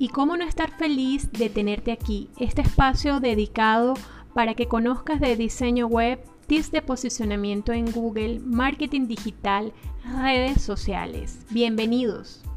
¿Y cómo no estar feliz de tenerte aquí? Este espacio dedicado para que conozcas de diseño web, tips de posicionamiento en Google, marketing digital, redes sociales. Bienvenidos.